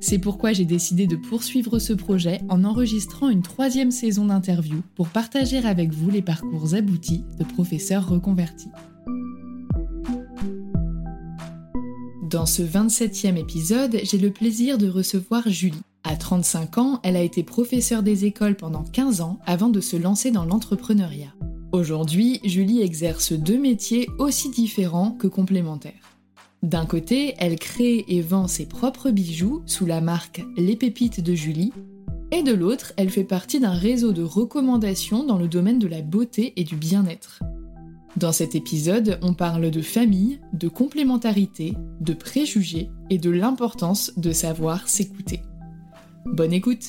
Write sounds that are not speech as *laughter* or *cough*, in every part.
C'est pourquoi j'ai décidé de poursuivre ce projet en enregistrant une troisième saison d'interviews pour partager avec vous les parcours aboutis de professeurs reconvertis. Dans ce 27e épisode, j'ai le plaisir de recevoir Julie. À 35 ans, elle a été professeure des écoles pendant 15 ans avant de se lancer dans l'entrepreneuriat. Aujourd'hui, Julie exerce deux métiers aussi différents que complémentaires. D'un côté, elle crée et vend ses propres bijoux sous la marque Les Pépites de Julie, et de l'autre, elle fait partie d'un réseau de recommandations dans le domaine de la beauté et du bien-être. Dans cet épisode, on parle de famille, de complémentarité, de préjugés et de l'importance de savoir s'écouter. Bonne écoute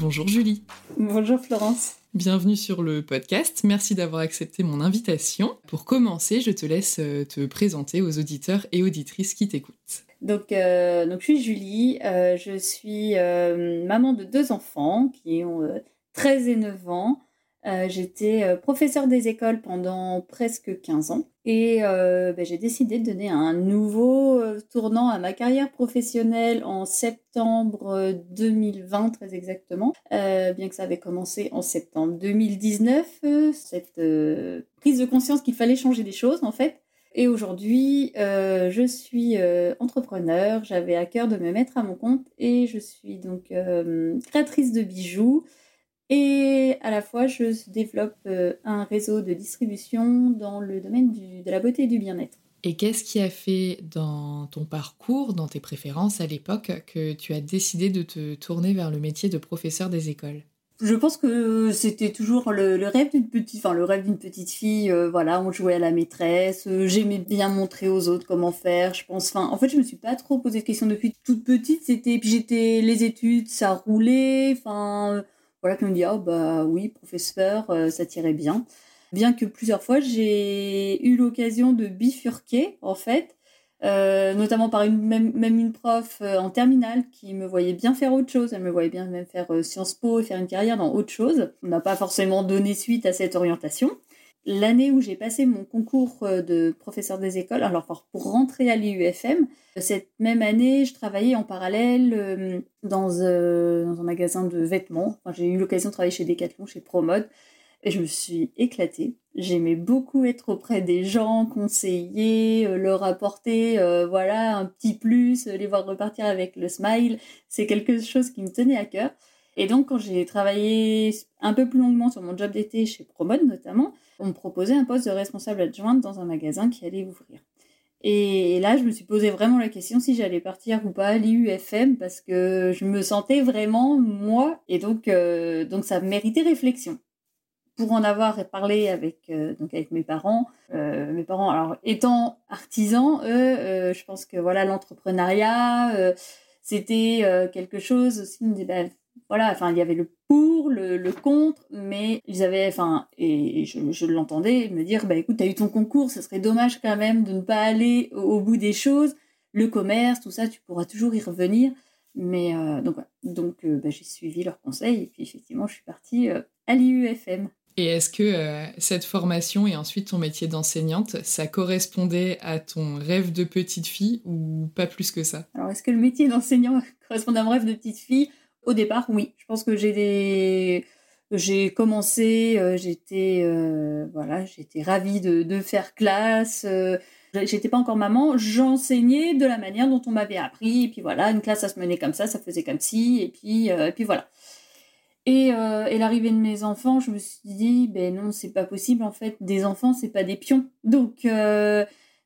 Bonjour Julie. Bonjour Florence. Bienvenue sur le podcast. Merci d'avoir accepté mon invitation. Pour commencer, je te laisse euh, te présenter aux auditeurs et auditrices qui t'écoutent. Donc, euh, donc, je suis Julie. Euh, je suis maman de deux enfants qui ont 13 et 9 ans. Euh, j'étais euh, professeur des écoles pendant presque 15 ans et euh, ben, j'ai décidé de donner un nouveau tournant à ma carrière professionnelle en septembre 2020 très exactement, bien que ça avait commencé en septembre 2019, cette prise de conscience qu'il fallait changer des choses en fait. Et aujourd'hui, je suis entrepreneur, j'avais à cœur de me mettre à mon compte et je suis donc créatrice de bijoux. Et à la fois, je développe euh, un réseau de distribution dans le domaine de la beauté et du bien-être. Et qu'est-ce qui a fait dans ton parcours, dans tes préférences à l'époque, que tu as décidé de te tourner vers le métier de professeur des écoles? Je pense que c'était toujours le, rêve d'une petite, enfin le rêve d'une petite fille. Euh, voilà, on jouait à la maîtresse. Euh, j'aimais bien montrer aux autres comment faire. Je pense, enfin, en fait, je me suis pas trop posé de questions depuis toute petite. C'était, puis j'étais les études, ça roulait. Enfin, voilà, qui me dit, oh bah oui, professeur, euh, ça tirait bien. Bien que plusieurs fois, j'ai eu l'occasion de bifurquer, en fait, euh, notamment par une, même, même une prof euh, en terminale qui me voyait bien faire autre chose. Elle me voyait bien même faire Sciences Po et faire une carrière dans autre chose. On n'a pas forcément donné suite à cette orientation. L'année où j'ai passé mon concours euh, de professeur des écoles, alors pour rentrer à l'IUFM, cette même année, je travaillais en parallèle euh, dans, un magasin de vêtements. j'ai eu l'occasion de travailler chez Decathlon, chez Promode, et je me suis éclatée. J'aimais beaucoup être auprès des gens, conseiller, leur apporter voilà un petit plus, les voir repartir avec le smile. C'est quelque chose qui me tenait à cœur. Et donc, quand j'ai travaillé un peu plus longuement sur mon job d'été chez Promode notamment, on me proposait un poste de responsable adjointe dans un magasin qui allait ouvrir. Et là, je me suis posé vraiment la question si j'allais partir ou pas à l'IUFM parce que je me sentais vraiment moi. Et donc, euh, donc ça méritait réflexion. Pour en avoir parlé avec, euh, donc avec mes parents, euh, mes parents, alors étant artisans, eux, je pense que voilà l'entrepreneuriat, c'était quelque chose aussi voilà, enfin, il y avait le pour, le, contre, mais ils avaient, enfin, et, je, l'entendais me dire, bah écoute, t'as eu ton concours, ce serait dommage quand même de ne pas aller au, bout des choses. Le commerce, tout ça, tu pourras toujours y revenir. Mais euh, donc, donc euh, bah, j'ai suivi leurs conseils et puis effectivement, je suis partie euh, à l'IUFM. Et est-ce que cette formation et ensuite ton métier d'enseignante, ça correspondait à ton rêve de petite fille ou pas plus que ça? Alors, est-ce que le métier d'enseignant *laughs* correspond à mon rêve de petite fille? Au départ, oui. Je pense que j'ai des... J'ai commencé, euh, j'étais euh, voilà, j'étais ravie de, faire classe. Euh, j'étais pas encore maman, j'enseignais de la manière dont on m'avait appris. Et puis voilà, une classe ça se menait comme ça, ça faisait comme ci, et puis et puis voilà. Et, et l'arrivée de mes enfants, je me suis dit, ben non, c'est pas possible en fait. Des enfants, c'est pas des pions. Donc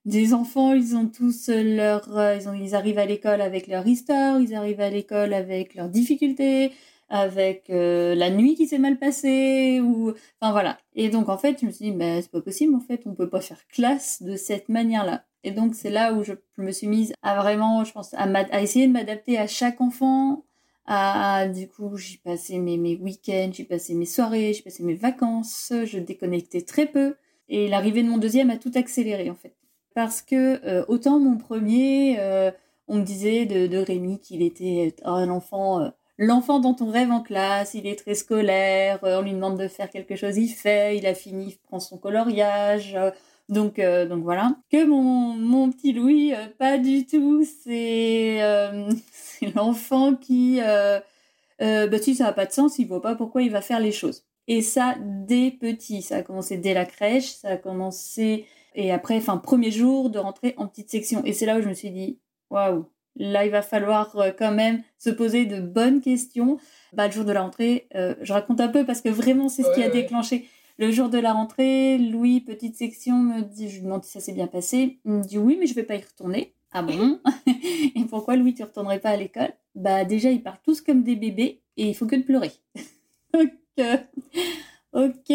des enfants, ils ont tous leur, euh, ils, ont, ils arrivent à l'école avec leur histoire, ils arrivent à l'école avec leurs difficultés, avec euh, la nuit qui s'est mal passée, ou, enfin voilà. Et donc en fait, je me suis dit, ben c'est pas possible, en fait, on peut pas faire classe de cette manière-là. Et donc c'est là où je, me suis mise à vraiment, je pense, à, essayer de m'adapter à chaque enfant. À, du coup, j'ai passé mes, mes week-ends, j'ai passé mes soirées, j'ai passé mes vacances, je déconnectais très peu. Et l'arrivée de mon deuxième a tout accéléré en fait parce que euh, autant mon premier, euh, on me disait de, Rémi qu'il était euh, un enfant, l'enfant dont on rêve en classe, il est très scolaire, on lui demande de faire quelque chose, il fait, il a fini, il prend son coloriage. donc, donc voilà. Que mon, mon petit Louis, pas du tout. C'est *laughs* l'enfant qui, bah, si ça n'a pas de sens, il voit pas pourquoi il va faire les choses. Et ça, dès petit, ça a commencé dès la crèche, ça a commencé et après, enfin, premier jour de rentrer en petite section. Et c'est là où je me suis dit, waouh, là, il va falloir euh, quand même se poser de bonnes questions. Bah, le jour de la rentrée, euh, je raconte un peu parce que vraiment, c'est ce qui a déclenché. Le jour de la rentrée, Louis, petite section, me dit, je lui demande si ça s'est bien passé. Il me dit oui, mais je vais pas y retourner. Ah bon? *laughs* Et pourquoi Louis, tu retournerais pas à l'école? Bah déjà, ils partent tous comme des bébés et il faut que de pleurer. *laughs* Donc, euh, Ok,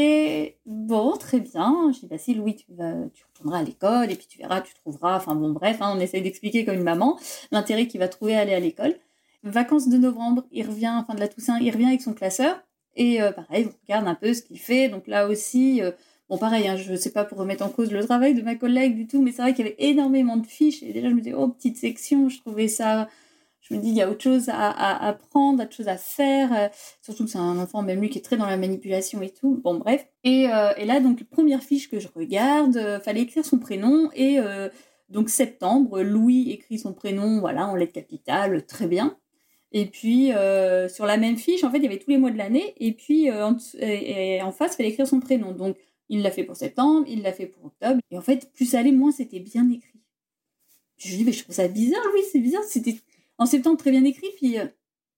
bon, très bien. Je dis, bah si Louis, tu, vas, tu retourneras à l'école et puis tu verras, tu trouveras. Enfin bon, bref, hein, on essaye d'expliquer comme une maman l'intérêt qu'il va trouver à aller à l'école. Vacances de novembre, il revient, enfin de la Toussaint, il revient avec son classeur. Et euh, pareil, on regarde un peu ce qu'il fait. Donc là aussi, euh, bon pareil, hein, je ne sais pas pour remettre en cause le travail de ma collègue du tout, mais c'est vrai qu'il y avait énormément de fiches. Et déjà, je me disais, oh, petite section, je trouvais ça je me dis, il y a autre chose à, apprendre, autre chose à faire. Euh, surtout que c'est un enfant, même lui, qui est très dans la manipulation et tout. Bon, bref. Et, euh, là, donc, première fiche que je regarde, euh, fallait écrire son prénom. Et donc, septembre, Louis écrit son prénom, voilà, en lettres capitales, très bien. Et puis, sur la même fiche, en fait, il y avait tous les mois de l'année. Et puis, en, en face, il fallait écrire son prénom. Donc, il l'a fait pour septembre, il l'a fait pour octobre. Et en fait, plus ça allait, moins c'était bien écrit. Je lui dis, mais je trouve ça bizarre, oui, c'est bizarre. C'était en septembre très bien écrit, puis euh,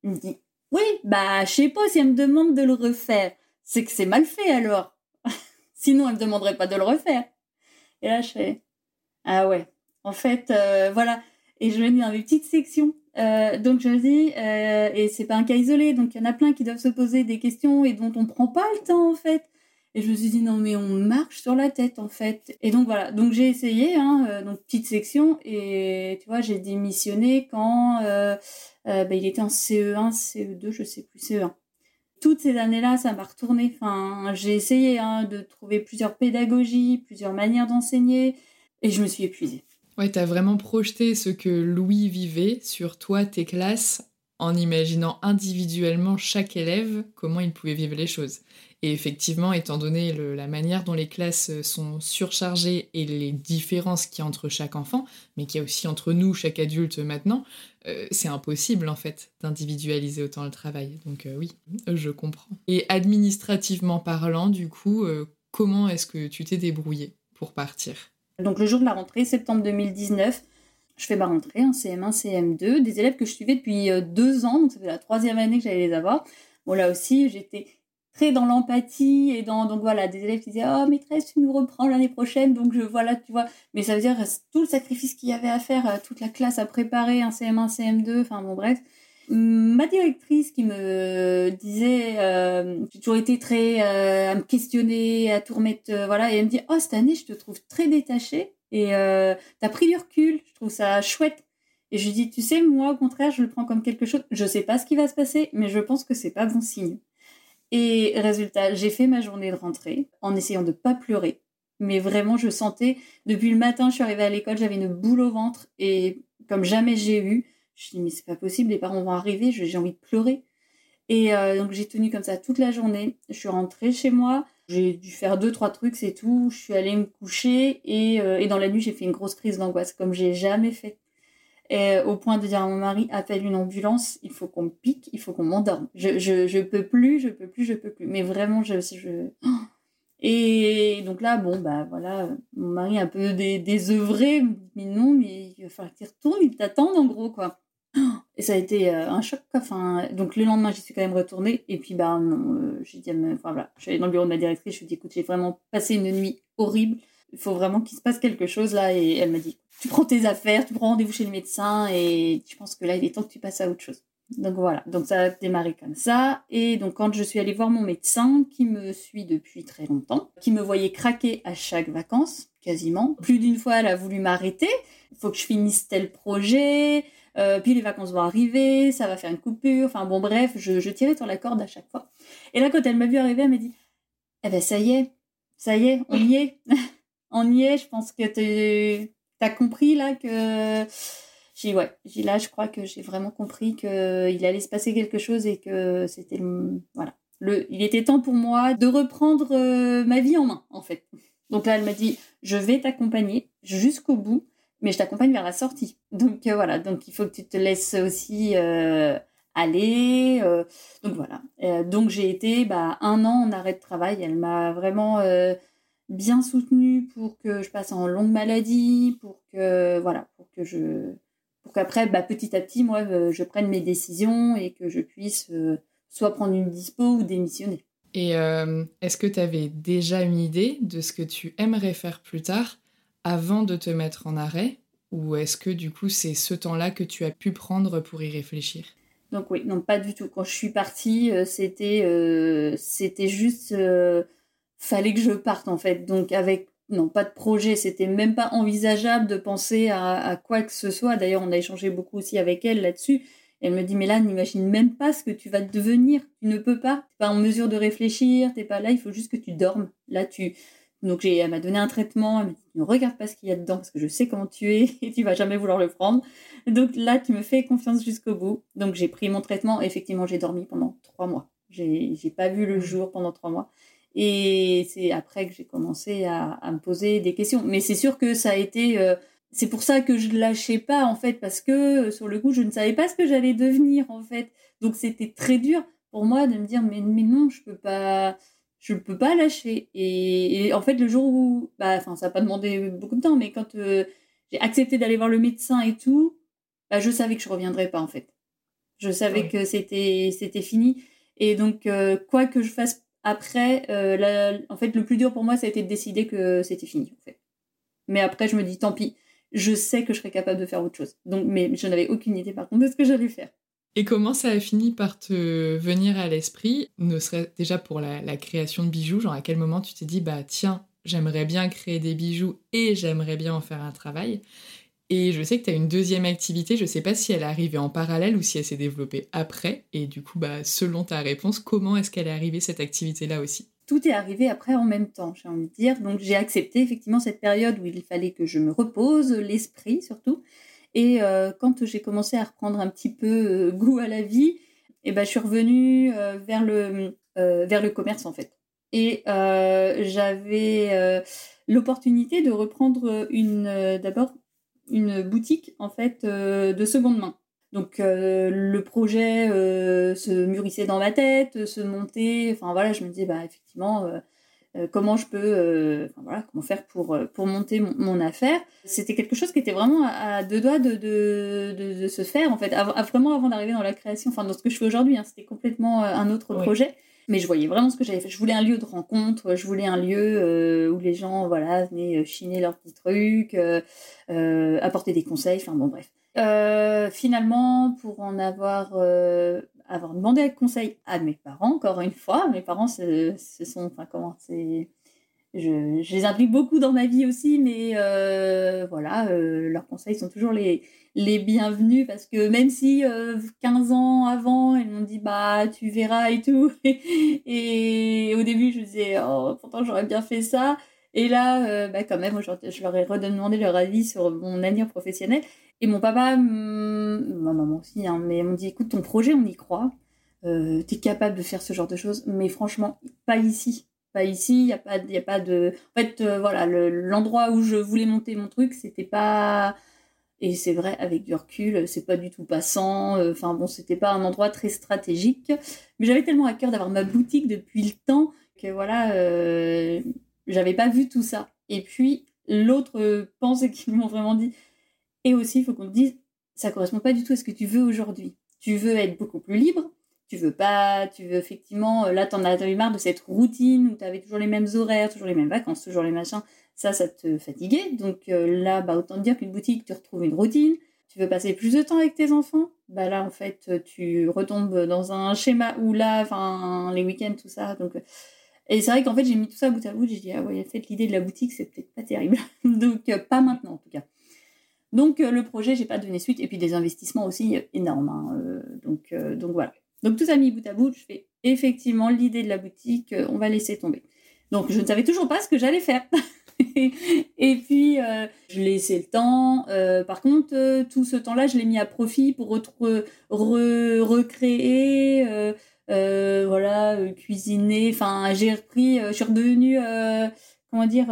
il me dit Oui, bah, je sais pas si elle me demande de le refaire. C'est que c'est mal fait alors. *laughs* Sinon, elle me demanderait pas de le refaire. Et là, je fais Ah ouais, en fait, euh, voilà. Et je dis dans mes petites sections. Euh, donc je dis, et c'est pas un cas isolé, donc il y en a plein qui doivent se poser des questions et dont on prend pas le temps en fait. Et je me suis dit, non, mais on marche sur la tête, en fait. Et donc voilà, donc j'ai essayé, hein, euh, donc petite section, et tu vois, j'ai démissionné quand euh, euh, bah, il était en CE1, CE2, je sais plus, CE1. Toutes ces années-là, ça m'a retourné. Enfin, j'ai essayé hein, de trouver plusieurs pédagogies, plusieurs manières d'enseigner, et je me suis épuisée. Ouais, t'as vraiment projeté ce que Louis vivait sur toi, tes classes, en imaginant individuellement chaque élève comment il pouvait vivre les choses. Et effectivement, étant donné la manière dont les classes sont surchargées et les différences qu'il y a entre chaque enfant, mais qu'il y a aussi entre nous, chaque adulte maintenant, euh, c'est impossible en fait d'individualiser autant le travail. Donc euh, oui, je comprends. Et administrativement parlant, du coup, euh, comment est-ce que tu t'es débrouillé pour partir? Donc le jour de la rentrée, septembre 2019, je fais ma rentrée en CM1, CM2, des élèves que je suivais depuis deux ans, donc ça la troisième année que j'allais les avoir. Bon là aussi, j'étais très dans l'empathie et dans donc voilà des élèves qui disaient oh maîtresse tu nous reprends l'année prochaine donc je voilà tu vois. Mais ça veut dire tout le sacrifice qu'il y avait à faire euh, toute la classe à préparer un CM1 CM2 enfin bon bref. Ma directrice qui me disait euh, j'ai toujours été très euh, à me questionner à tout remettre voilà et elle me dit oh cette année je te trouve très détachée et t'as pris du recul je trouve ça chouette et je dis tu sais moi au contraire je le prends comme quelque chose je sais pas ce qui va se passer mais je pense que c'est pas bon signe et résultat, j'ai fait ma journée de rentrée en essayant de pas pleurer. Mais vraiment, je sentais, depuis le matin, je suis arrivée à l'école, j'avais une boule au ventre et comme jamais j'ai eu, je me suis dit, mais c'est pas possible, les parents vont arriver, j'ai envie de pleurer. Et euh, donc j'ai tenu comme ça toute la journée. Je suis rentrée chez moi, j'ai dû faire deux, trois trucs, c'est tout. Je suis allée me coucher et, euh, dans la nuit, j'ai fait une grosse crise d'angoisse comme j'ai jamais fait. Et au point de dire à mon mari, appelle une ambulance, il faut qu'on me pique, il faut qu'on m'endorme. Je, je, je peux plus, je peux plus, je peux plus. Mais vraiment, je... je... *gasps* Et donc là, bon, bah voilà, mon mari un peu dé désœuvré, mais non, mais il va falloir qu'il retourne, il t'attend en gros, quoi. Et ça a été euh, un choc. Enfin, donc le lendemain, j'y suis quand même retournée. Et puis, bah non, euh, j'ai dit, enfin voilà, je suis allée dans le bureau de ma directrice, je lui ai dit, écoute, j'ai vraiment passé une nuit horrible. Il faut vraiment qu'il se passe quelque chose là. Et elle m'a dit, tu prends tes affaires, tu prends rendez-vous chez le médecin et tu penses que là, il est temps que tu passes à autre chose. Donc voilà, donc ça a démarré comme ça. Et donc quand je suis allée voir mon médecin, qui me suit depuis très longtemps, qui me voyait craquer à chaque vacances, quasiment. Plus d'une fois, elle a voulu m'arrêter. Il faut que je finisse tel projet. Euh, puis les vacances vont arriver, ça va faire une coupure. Enfin bon, bref, je, je tirais sur la corde à chaque fois. Et là, quand elle m'a vu arriver, elle m'a dit Eh ben ça y est, ça y est, on y est. *laughs* on y est, je pense que tu T'as compris là que j'ai ouais, j'ai là je crois que j'ai vraiment compris que il allait se passer quelque chose et que c'était voilà, le il était temps pour moi de reprendre euh, ma vie en main en fait. Donc là elle m'a dit je vais t'accompagner jusqu'au bout mais je t'accompagne vers la sortie. Donc euh, voilà, donc il faut que tu te laisses aussi euh, aller. donc voilà. donc j'ai été bah, un an en arrêt de travail. Elle m'a vraiment bien soutenu pour que je passe en longue maladie, pour que voilà, pour que je pour qu'après bah, petit à petit moi euh, je prenne mes décisions et que je puisse euh, soit prendre une dispo ou démissionner. Et euh, est-ce que tu avais déjà une idée de ce que tu aimerais faire plus tard avant de te mettre en arrêt ou est-ce que du coup c'est ce temps-là que tu as pu prendre pour y réfléchir? Donc oui, non pas du tout. Quand je suis partie, c'était c'était juste fallait que je parte en fait. Donc avec non pas de projet, c'était même pas envisageable de penser à, quoi que ce soit. D'ailleurs, on a échangé beaucoup aussi avec elle là-dessus. Elle me dit mais là, n'imagine même pas ce que tu vas devenir. Tu ne peux pas. T'es pas en mesure de réfléchir. T'es pas là. Il faut juste que tu dormes. Là, tu donc elle m'a donné un traitement. Elle m'a dit ne regarde pas ce qu'il y a dedans parce que je sais comment tu es *laughs* et tu vas jamais vouloir le prendre. Donc là, tu me fais confiance jusqu'au bout. Donc j'ai pris mon traitement. Effectivement, j'ai dormi pendant trois mois. J'ai pas vu le mmh. jour pendant trois mois. Et c'est après que j'ai commencé à, à, me poser des questions. Mais c'est sûr que ça a été... Euh, c'est pour ça que je ne lâchais pas, en fait, parce que sur le coup, je ne savais pas ce que j'allais devenir, en fait. Donc c'était très dur pour moi de me dire, mais, mais non, je peux pas... Je peux pas lâcher. Et, en fait, le jour où... Bah, enfin, ça n'a pas demandé beaucoup de temps, mais quand euh, j'ai accepté d'aller voir le médecin et tout, bah, je savais que je reviendrais pas, en fait. Je savais que c'était c'était fini. Et donc, euh, quoi que je fasse après, euh, en fait, le plus dur pour moi, ça a été de décider que c'était fini. Mais après, je me dis, tant pis, je sais que je serais capable de faire autre chose. Donc, mais je n'avais aucune idée, par contre, de ce que j'allais faire. Et comment ça a fini par te venir à l'esprit, ne serait déjà pour la, la, création de bijoux, genre à quel moment tu t'es dit, bah tiens, j'aimerais bien créer des bijoux et j'aimerais bien en faire un travail et je sais que tu as une deuxième activité, je ne sais pas si elle est arrivée en parallèle ou si elle s'est développée après. Et du coup, bah, selon ta réponse, comment est-ce qu'elle est arrivée cette activité-là aussi? Tout est arrivé après en même temps, j'ai envie de dire. Donc j'ai accepté effectivement cette période où il fallait que je me repose, l'esprit surtout. Et quand j'ai commencé à reprendre un petit peu goût à la vie, eh ben, je suis revenue vers, le, vers le commerce en fait. Et j'avais l'opportunité de reprendre une d'abord une boutique en fait de seconde main. Donc le projet se mûrissait dans ma tête, se montait. Enfin voilà, je me disais bah effectivement euh, comment je peux, euh, voilà, comment faire pour, euh, pour monter mon, affaire. C'était quelque chose qui était vraiment à, deux doigts de, de, de, se faire, en fait, vraiment avant d'arriver dans la création, enfin dans ce que je fais aujourd'hui, hein, c'était complètement un autre projet. Mais je voyais vraiment ce que j'avais fait. Je voulais un lieu de rencontre, je voulais un lieu où les gens voilà, venaient chiner leurs petits trucs, apporter des conseils, enfin bon bref. finalement, pour en avoir avoir demandé conseil à mes parents, encore une fois. Mes parents, ce, sont, enfin, comment, c'est. Je, les implique beaucoup dans ma vie aussi, mais euh, voilà, euh, leurs conseils sont toujours les, les bienvenus parce que même si 15 euh, ans avant, ils m'ont dit bah tu verras et tout, *laughs* et, au début je disais oh, pourtant j'aurais bien fait ça, et là bah, quand même aujourd'hui je leur ai redemandé leur avis sur mon avenir professionnel, et mon papa, mm, ma maman aussi, hein, mais on dit écoute, ton projet, on y croit. Euh, tu es capable de faire ce genre de choses, mais franchement, pas ici. Pas ici, il n'y a, pas, y a pas de. En fait, euh, voilà, l'endroit où je voulais monter mon truc, c'était pas. Et c'est vrai, avec du recul, c'est pas du tout passant. Euh, enfin bon, c'était pas un endroit très stratégique. Mais j'avais tellement à cœur d'avoir ma boutique depuis le temps que voilà, j'avais pas vu tout ça. Et puis, l'autre pensée qu'ils m'ont vraiment dit et aussi, il faut qu'on te dise, ça correspond pas du tout à ce que tu veux aujourd'hui. Tu veux être beaucoup plus libre. Tu veux pas, tu veux effectivement, euh, là, t'en as eu marre de cette routine où tu avais toujours les mêmes horaires, toujours les mêmes vacances, toujours les machins. Ça, ça te fatiguait. Donc euh, là, bah, autant dire qu'une boutique, tu retrouves une routine. Tu veux passer plus de temps avec tes enfants Bah là, en fait, tu retombes dans un schéma où là, les week-ends, tout ça. Donc, euh, et c'est vrai qu'en fait, j'ai mis tout ça bout à bout. J'ai dit, ah ouais, en fait, l'idée de la boutique, c'est peut-être pas terrible. *laughs* donc, pas maintenant, en tout cas. Donc euh, le projet, j'ai pas donné suite. Et puis des investissements aussi euh, énormes. Hein, euh, donc, donc voilà. Donc tout ça mis bout à bout, je fais effectivement l'idée de la boutique, on va laisser tomber. Donc je ne savais toujours pas ce que j'allais faire. *laughs* *laughs* et puis je laissé le temps. par contre, tout ce temps-là, je l'ai mis à profit pour recréer, voilà, cuisiner. Enfin, j'ai repris, je suis redevenue, comment dire,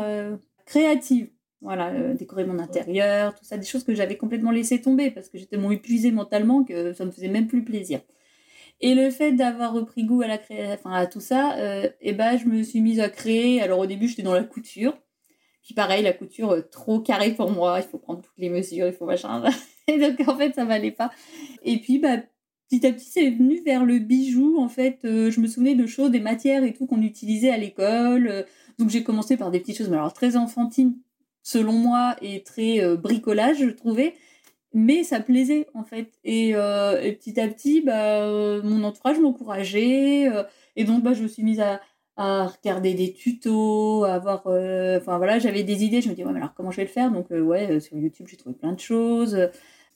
créative. Voilà, euh, décorer mon intérieur, tout ça, des choses que j'avais complètement laissé tomber parce que j'étais tellement épuisée mentalement que ça me faisait même plus plaisir. Et le fait d'avoir repris goût à la enfin à tout ça, euh, et ben je me suis mise à créer. Alors au début j'étais dans la couture, puis pareil la couture euh, trop carrée pour moi, il faut prendre toutes les mesures, il faut machin. *laughs* donc en fait ça m'allait pas. Et puis bah petit à petit c'est venu vers le bijou en fait. je me souvenais de choses, des matières et tout qu'on utilisait à l'école. donc j'ai commencé par des petites choses, mais alors très enfantines selon moi, et très euh, bricolage, je trouvais. Mais ça plaisait, en fait. Et, euh, petit à petit, bah, euh, mon entourage m'encourageait. et donc, bah, je me suis mise à, regarder des tutos, à voir. Enfin, voilà, j'avais des idées. Je me dis, ouais, mais alors comment je vais le faire? Donc, ouais, sur YouTube, j'ai trouvé plein de choses.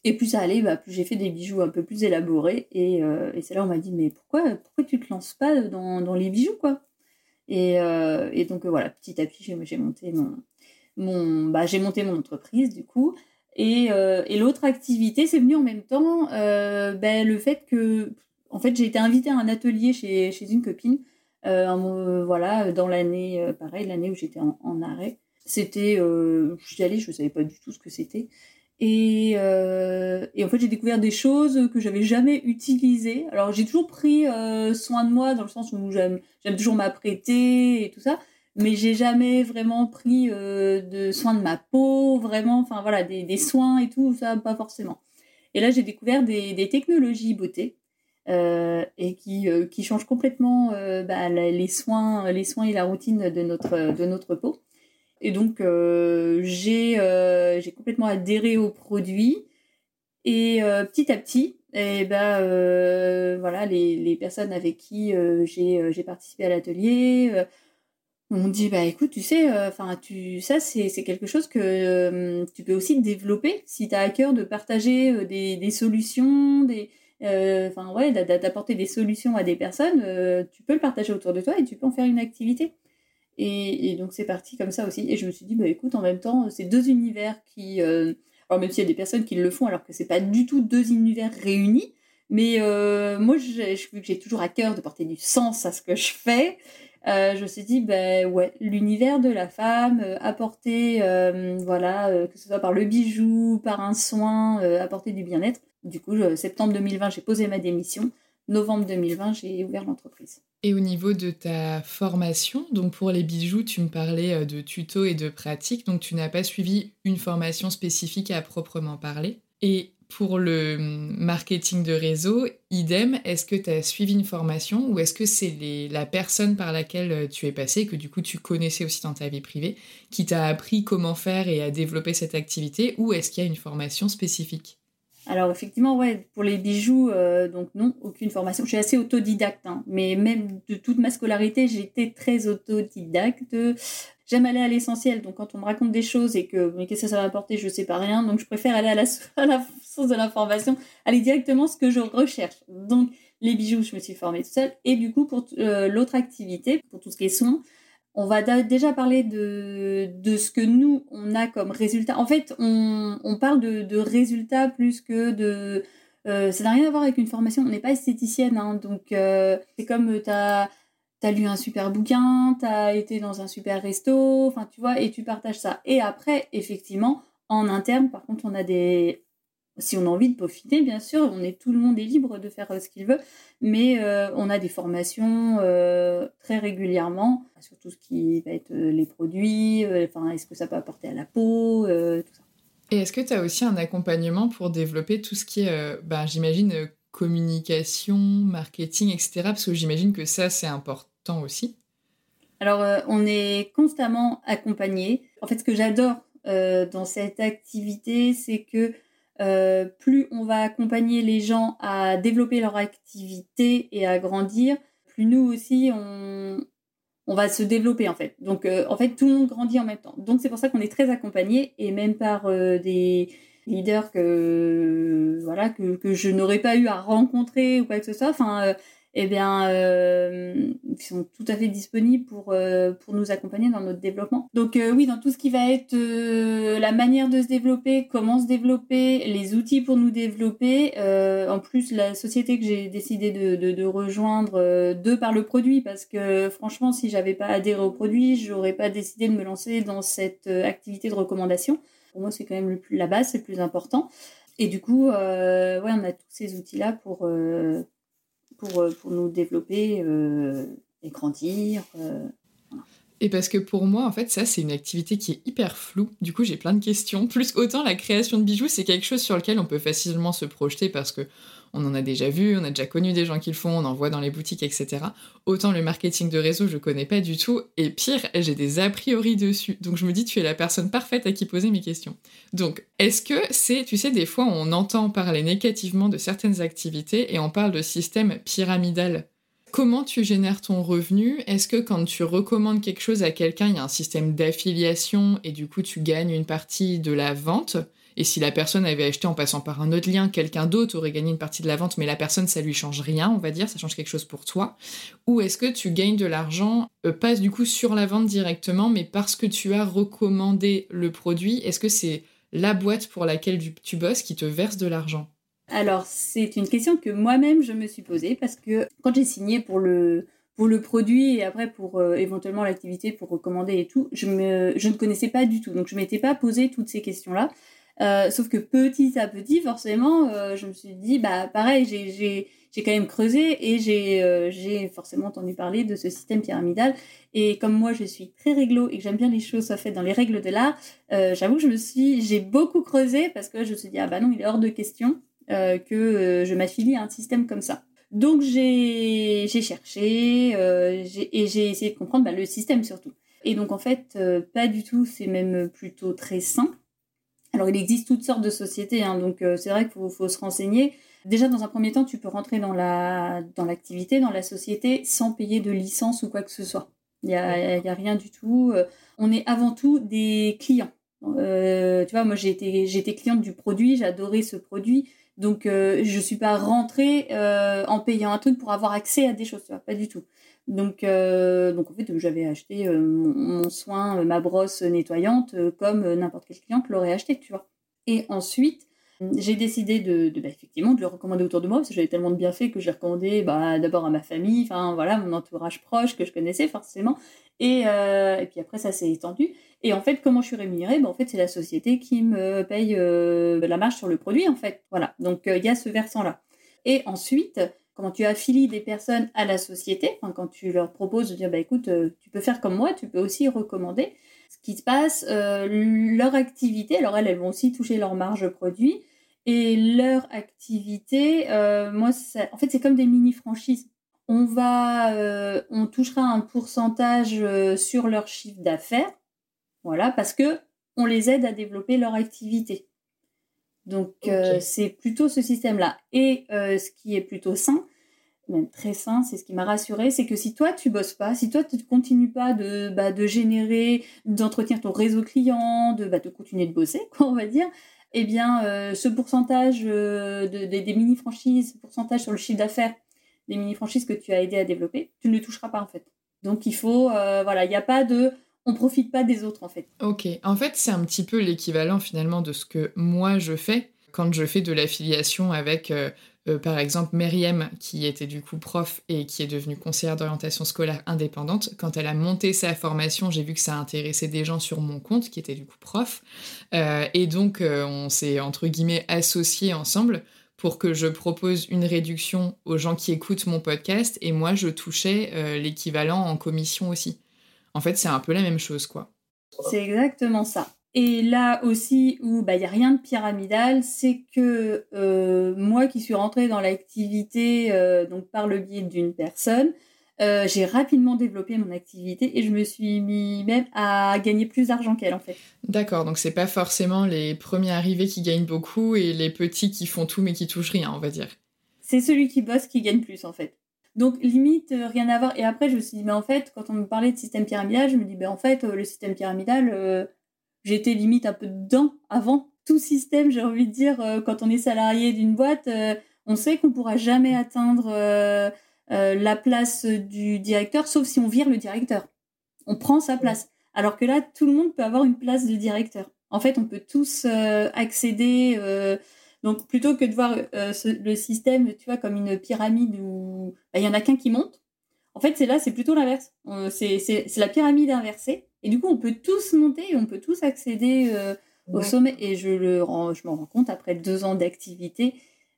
Et plus ça allait, bah, plus j'ai fait des bijoux un peu plus élaborés. Et, c'est là on m'a dit, mais pourquoi, pourquoi tu te lances pas dans, dans les bijoux, quoi? Et, et, donc voilà, petit à petit, j'ai monté mon, mon, bah, j'ai monté mon entreprise du coup. Et, euh, et l'autre activité, c'est venu en même temps euh, ben, le fait que, en fait, j'ai été invitée à un atelier chez, chez une copine, euh, voilà, dans l'année, pareil, l'année où j'étais en, arrêt. C'était, je suis allée, je ne savais pas du tout ce que c'était. Et, et, en fait, j'ai découvert des choses que j'avais jamais utilisées. Alors, j'ai toujours pris soin de moi dans le sens où j'aime, j'aime toujours m'apprêter et tout ça mais j'ai jamais vraiment pris euh, de soin de ma peau, vraiment, enfin voilà, des, des, soins et tout, ça, pas forcément. Et là, j'ai découvert des, technologies beauté euh, et qui, euh, qui changent complètement euh, bah, les, soins, les soins et la routine de notre, de notre peau. Et donc, euh, j'ai complètement adhéré aux produits. Et petit à petit, et eh ben voilà, les, les, personnes avec qui j'ai participé à l'atelier, on dit bah écoute tu sais tu ça c'est quelque chose que tu peux aussi développer si tu as à cœur de partager des, des, solutions des enfin ouais d'apporter des solutions à des personnes tu peux le partager autour de toi et tu peux en faire une activité et, donc c'est parti comme ça aussi et je me suis dit bah écoute en même temps c'est deux univers qui alors même s'il y a des personnes qui le font alors que c'est pas du tout deux univers réunis. Mais moi, vu que j'ai toujours à cœur de porter du sens à ce que je fais, je me suis dit, ben ouais, l'univers de la femme, apporter, voilà, que ce soit par le bijou, par un soin, apporter du bien-être. Du coup, septembre 2020, j'ai posé ma démission novembre 2020, j'ai ouvert l'entreprise. Et au niveau de ta formation, donc pour les bijoux, tu me parlais euh, de tutos et de pratiques, donc tu n'as pas suivi une formation spécifique à proprement parler. Et pour le hum, marketing de réseau, idem, est-ce que tu as suivi une formation ou est-ce que c'est la personne par laquelle euh, tu es passé, que du coup tu connaissais aussi dans ta vie privée, qui t'a appris comment faire et à développer cette activité ou est-ce qu'il y a une formation spécifique? Alors effectivement, ouais, pour les bijoux, euh, donc non, aucune formation. Je suis assez autodidacte, hein, mais même de toute ma scolarité, j'étais très autodidacte. J'aime aller à l'essentiel, donc quand on me raconte des choses et que mais qu'est-ce que ça va apporter, je sais pas rien, donc je préfère aller à la, *laughs* source de l'information, aller directement ce que je recherche. Donc les bijoux, je me suis formée toute seule, et du coup pour euh, l'autre activité, pour tout ce qui est soins, on va déjà parler de, ce que nous, on a comme résultat. En fait, on, parle de, de, résultats plus que de... Euh, ça n'a rien à voir avec une formation, on n'est pas esthéticienne, hein, donc euh, c'est comme tu as, as, lu un super bouquin, tu as été dans un super resto, enfin tu vois, et tu partages ça. Et après, effectivement, en interne, par contre, on a des, si on a envie de peaufiner, bien sûr, on est tout le monde est libre de faire euh, ce qu'il veut, mais euh, on a des formations euh, très régulièrement sur tout ce qui va être les produits, enfin est-ce que ça peut apporter à la peau, tout ça. Et est-ce que tu as aussi un accompagnement pour développer tout ce qui est, ben, j'imagine, communication, marketing, etc. Parce que j'imagine que ça, c'est important aussi. Alors, on est constamment accompagné. En fait, ce que j'adore dans cette activité, c'est que euh, plus on va accompagner les gens à développer leur activité et à grandir, plus nous aussi on, va se développer en fait. Donc euh, en fait tout le monde grandit en même temps. Donc c'est pour ça qu'on est très accompagné et même par euh, des leaders que voilà que, je n'aurais pas eu à rencontrer ou quoi que ce soit. Eh bien, euh, sont tout à fait disponibles pour, euh, pour nous accompagner dans notre développement. Donc euh, oui, dans tout ce qui va être la manière de se développer, comment se développer, les outils pour nous développer. en plus, la société que j'ai décidé de, de, de rejoindre de par le produit, parce que franchement, si j'avais pas adhéré au produit, j'aurais pas décidé de me lancer dans cette activité de recommandation. Pour moi, c'est quand même le plus, la base, c'est le plus important. Et du coup, ouais, on a tous ces outils-là pour pour, euh, pour nous développer euh, et grandir. Et parce que pour moi, en fait, ça, c'est une activité qui est hyper floue. Du coup, j'ai plein de questions. Plus autant la création de bijoux, c'est quelque chose sur lequel on peut facilement se projeter parce que on en a déjà vu, on a déjà connu des gens qui le font, on en voit dans les boutiques, etc. Autant le marketing de réseau, je connais pas du tout. Et pire, j'ai des a priori dessus. Donc je me dis, tu es la personne parfaite à qui poser mes questions. Donc, est-ce que c'est, tu sais, des fois, on entend parler négativement de certaines activités et on parle de système pyramidal? Comment tu génères ton revenu? Est-ce que quand tu recommandes quelque chose à quelqu'un, il y a un système d'affiliation et du coup tu gagnes une partie de la vente? Et si la personne avait acheté en passant par un autre lien, quelqu'un d'autre aurait gagné une partie de la vente, mais la personne, ça lui change rien, on va dire, ça change quelque chose pour toi? Ou est-ce que tu gagnes de l'argent, euh, pas du coup sur la vente directement, mais parce que tu as recommandé le produit? Est-ce que c'est la boîte pour laquelle tu bosses qui te verse de l'argent? Alors, c'est une question que moi-même je me suis posée parce que quand j'ai signé pour le, pour le produit et après pour euh, éventuellement l'activité pour recommander et tout, je, me, je ne connaissais pas du tout. Donc je m'étais pas posé toutes ces questions-là. Euh, sauf que petit à petit, forcément, euh, je me suis dit, bah pareil, j'ai quand même creusé et j'ai j'ai forcément entendu parler de ce système pyramidal. Et comme moi, je suis très réglo et que j'aime bien les choses soient faites dans les règles de l'art, j'avoue que je me suis, j'ai beaucoup creusé parce que je me suis dit, ah bah non, il est hors de question que je m'affilie à un système comme ça. Donc j'ai cherché et j'ai essayé de comprendre bah, le système surtout. Et donc en fait, pas du tout, c'est même plutôt très simple. Alors, il existe toutes sortes de sociétés, hein, donc euh, c'est vrai qu'il faut, se renseigner. Déjà, dans un premier temps, tu peux rentrer dans la dans l'activité, dans la société, sans payer de licence ou quoi que ce soit. Il n'y a, y a, rien du tout. Euh, on est avant tout des clients. Euh, tu vois, moi, j'ai été, été cliente du produit, adoré ce produit. Donc, je ne suis pas rentrée en payant un truc pour avoir accès à des choses, tu vois, pas du tout. Donc, euh, donc en fait, j'avais acheté euh, mon, soin, euh, ma brosse nettoyante, comme n'importe quel client l'aurait acheté, tu vois. Et ensuite, j'ai décidé de, bah, effectivement de le recommander autour de moi parce que j'avais tellement de bienfaits que j'ai recommandé bah, d'abord à ma famille, enfin voilà, mon entourage proche que je connaissais forcément. Et, euh, et puis après, ça s'est étendu. Et en fait, comment je suis rémunérée? Bah, En fait, c'est la société qui me paye euh, la marge sur le produit, en fait. Voilà, donc euh, il y a ce versant-là. Et ensuite, comment tu affilies des personnes à la société, quand tu leur proposes de dire, bah, écoute, tu peux faire comme moi, tu peux aussi recommander ce qui se passe, leur activité, alors elles, elles vont aussi toucher leur marge produit, et leur activité, moi, en fait, c'est comme des mini-franchises. On va, euh, on touchera un pourcentage euh, sur leur chiffre d'affaires, voilà, parce que on les aide à développer leur activité. Donc euh, c'est plutôt ce système-là. Et ce qui est plutôt sain, même très sain, c'est ce qui m'a rassuré, c'est que si toi tu bosses pas, si toi tu ne continues pas de, bah, de générer, d'entretenir ton réseau client, de, bah, de continuer de bosser, quoi, on va dire, eh bien ce pourcentage des mini franchises, ce pourcentage sur le chiffre d'affaires des mini-franchises que tu as aidé à développer, tu ne les toucheras pas en fait. Donc il faut, euh, voilà, il n'y a pas de, on profite pas des autres en fait. Ok, en fait c'est un petit peu l'équivalent finalement de ce que moi je fais quand je fais de l'affiliation avec euh, euh, par exemple Meriem qui était du coup prof et qui est devenue conseillère d'orientation scolaire indépendante. Quand elle a monté sa formation, j'ai vu que ça intéressait des gens sur mon compte qui étaient du coup prof et donc on s'est entre guillemets associés ensemble pour que je propose une réduction aux gens qui écoutent mon podcast et moi je touchais euh, l'équivalent en commission aussi. En fait, c'est un peu la même chose quoi. C'est exactement ça. Et là aussi où bah, il n'y a rien de pyramidal, c'est que euh, moi qui suis rentrée dans l'activité euh, donc par le biais d'une personne, euh, j'ai rapidement développé mon activité et je me suis mis même à gagner plus d'argent qu'elle en fait. D'accord, donc c'est pas forcément les premiers arrivés qui gagnent beaucoup et les petits qui font tout mais qui touchent rien, on va dire. C'est celui qui bosse qui gagne plus en fait. Donc limite euh, rien à voir. Et après je me suis dit mais en fait quand on me parlait de système pyramidal, je me dis ben en fait euh, le système pyramidal j'étais limite un peu dedans avant. Tout système, j'ai envie de dire quand on est salarié d'une boîte, on sait qu'on pourra jamais atteindre euh, la place du directeur, sauf si on vire le directeur. On prend sa place. Alors que là, tout le monde peut avoir une place de directeur. En fait, on peut tous euh, accéder. Euh, donc, plutôt que de voir le système, tu vois, comme une pyramide où bah, il y en a qu'un qui monte, en fait, c'est là, c'est plutôt l'inverse. c'est la pyramide inversée. Et du coup, on peut tous monter et on peut tous accéder au sommet. Et je, le je m'en rends compte après deux ans d'activité,